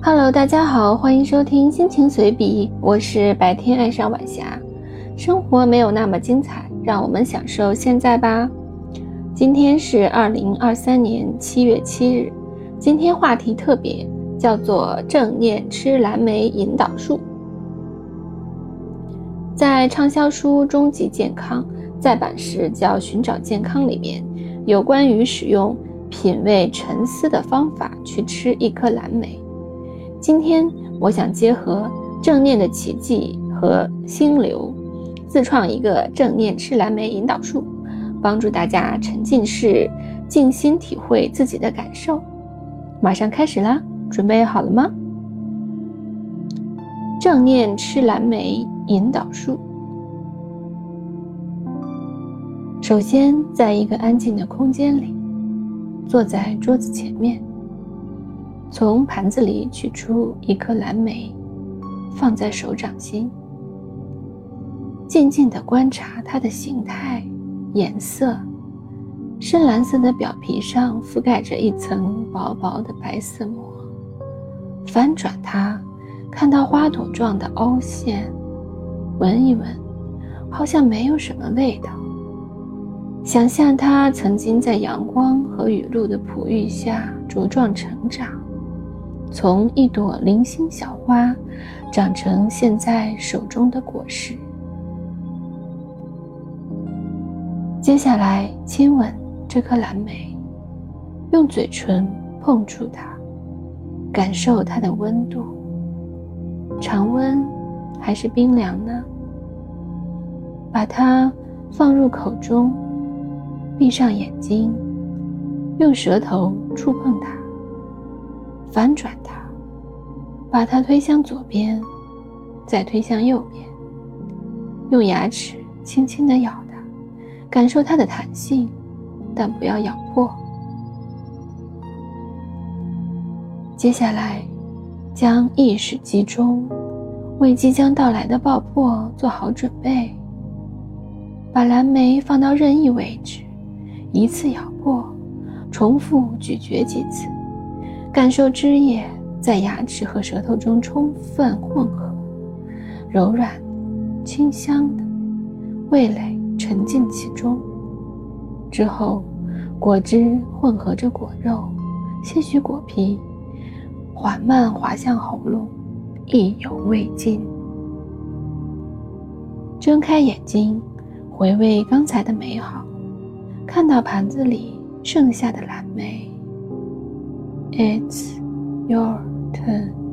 Hello，大家好，欢迎收听心情随笔，我是白天爱上晚霞。生活没有那么精彩，让我们享受现在吧。今天是二零二三年七月七日，今天话题特别，叫做正念吃蓝莓引导术。在畅销书《终极健康》再版时叫《寻找健康》里面，有关于使用品味沉思的方法去吃一颗蓝莓。今天我想结合正念的奇迹和心流，自创一个正念吃蓝莓引导术，帮助大家沉浸式静心体会自己的感受。马上开始啦，准备好了吗？正念吃蓝莓引导术。首先，在一个安静的空间里，坐在桌子前面。从盘子里取出一颗蓝莓，放在手掌心，静静地观察它的形态、颜色。深蓝色的表皮上覆盖着一层薄薄的白色膜。翻转它，看到花朵状的凹陷，闻一闻，好像没有什么味道。想象它曾经在阳光和雨露的哺育下茁壮成长。从一朵零星小花，长成现在手中的果实。接下来，亲吻这颗蓝莓，用嘴唇碰触它，感受它的温度，常温还是冰凉呢？把它放入口中，闭上眼睛，用舌头触碰它。翻转它，把它推向左边，再推向右边。用牙齿轻轻地咬它，感受它的弹性，但不要咬破。接下来，将意识集中，为即将到来的爆破做好准备。把蓝莓放到任意位置，一次咬破，重复咀嚼几次。感受汁液在牙齿和舌头中充分混合，柔软、清香的，味蕾沉浸其中。之后，果汁混合着果肉，些许果皮，缓慢滑向喉咙，意犹未尽。睁开眼睛，回味刚才的美好，看到盘子里剩下的蓝莓。It's your turn.